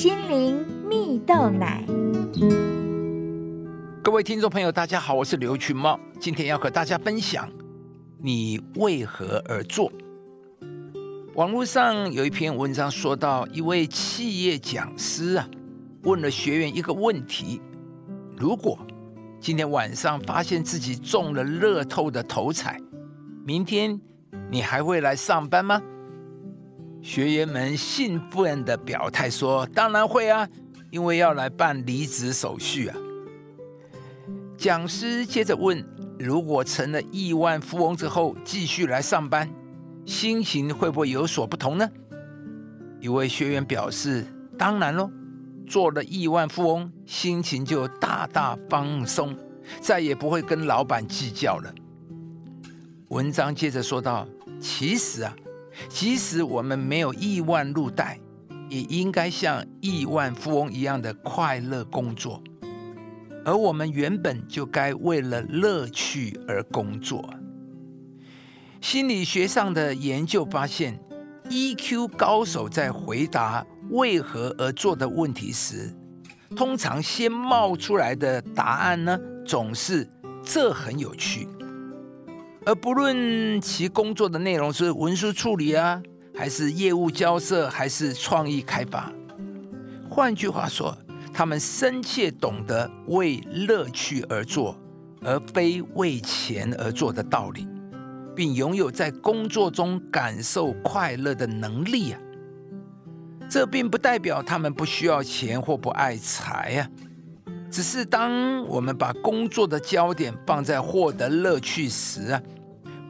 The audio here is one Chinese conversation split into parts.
心灵蜜豆奶。各位听众朋友，大家好，我是刘群茂，今天要和大家分享你为何而做。网络上有一篇文章说到，一位企业讲师啊，问了学员一个问题：如果今天晚上发现自己中了乐透的头彩，明天你还会来上班吗？学员们兴奋的表态说：“当然会啊，因为要来办离职手续啊。”讲师接着问：“如果成了亿万富翁之后继续来上班，心情会不会有所不同呢？”一位学员表示：“当然喽，做了亿万富翁，心情就大大放松，再也不会跟老板计较了。”文章接着说道：“其实啊。”即使我们没有亿万入袋，也应该像亿万富翁一样的快乐工作。而我们原本就该为了乐趣而工作。心理学上的研究发现，EQ 高手在回答为何而做的问题时，通常先冒出来的答案呢，总是这很有趣。而不论其工作的内容是文书处理啊，还是业务交涉，还是创意开发，换句话说，他们深切懂得为乐趣而做，而非为钱而做的道理，并拥有在工作中感受快乐的能力啊。这并不代表他们不需要钱或不爱财啊，只是当我们把工作的焦点放在获得乐趣时啊。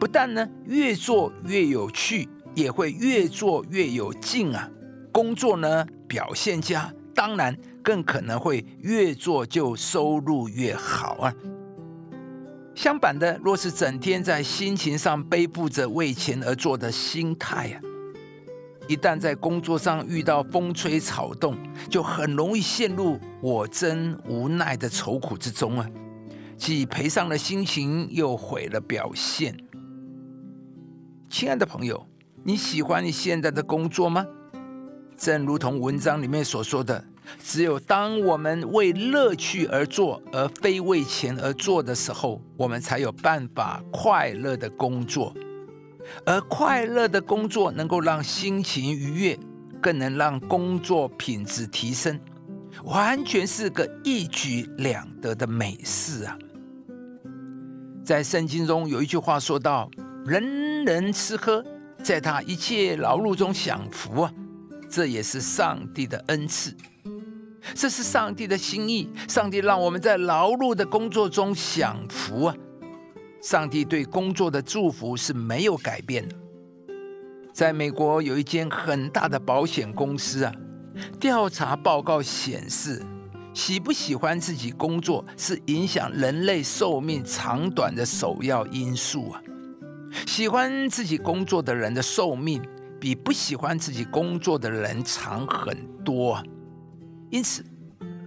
不但呢越做越有趣，也会越做越有劲啊！工作呢表现佳，当然更可能会越做就收入越好啊。相反的，若是整天在心情上背负着为钱而做的心态啊，一旦在工作上遇到风吹草动，就很容易陷入我真无奈的愁苦之中啊！既赔上了心情，又毁了表现。亲爱的朋友，你喜欢你现在的工作吗？正如同文章里面所说的，只有当我们为乐趣而做，而非为钱而做的时候，我们才有办法快乐的工作。而快乐的工作能够让心情愉悦，更能让工作品质提升，完全是个一举两得的美事啊！在圣经中有一句话说到：“人。”人吃喝，在他一切劳碌中享福啊！这也是上帝的恩赐，这是上帝的心意。上帝让我们在劳碌的工作中享福啊！上帝对工作的祝福是没有改变的。在美国有一间很大的保险公司啊，调查报告显示，喜不喜欢自己工作是影响人类寿命长短的首要因素啊！喜欢自己工作的人的寿命比不喜欢自己工作的人长很多，因此，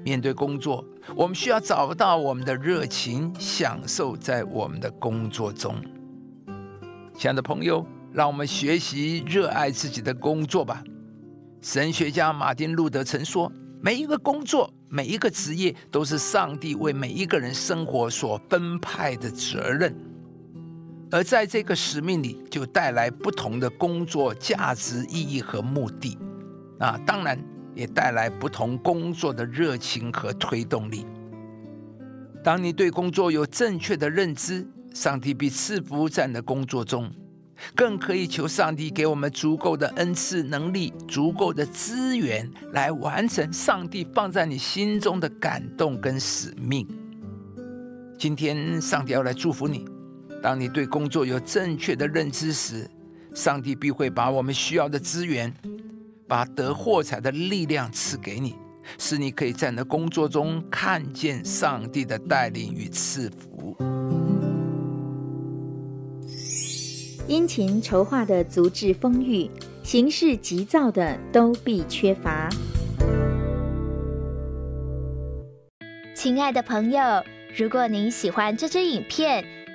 面对工作，我们需要找到我们的热情，享受在我们的工作中。亲爱的朋友，让我们学习热爱自己的工作吧。神学家马丁·路德曾说：“每一个工作，每一个职业，都是上帝为每一个人生活所分派的责任。”而在这个使命里，就带来不同的工作价值、意义和目的，啊，当然也带来不同工作的热情和推动力。当你对工作有正确的认知，上帝必赐福在你的工作中，更可以求上帝给我们足够的恩赐、能力、足够的资源，来完成上帝放在你心中的感动跟使命。今天，上帝要来祝福你。当你对工作有正确的认知时，上帝必会把我们需要的资源，把得获财的力量赐给你，使你可以在你的工作中看见上帝的带领与赐福。殷勤筹划的足智丰裕，行事急躁的都必缺乏。亲爱的朋友，如果您喜欢这支影片，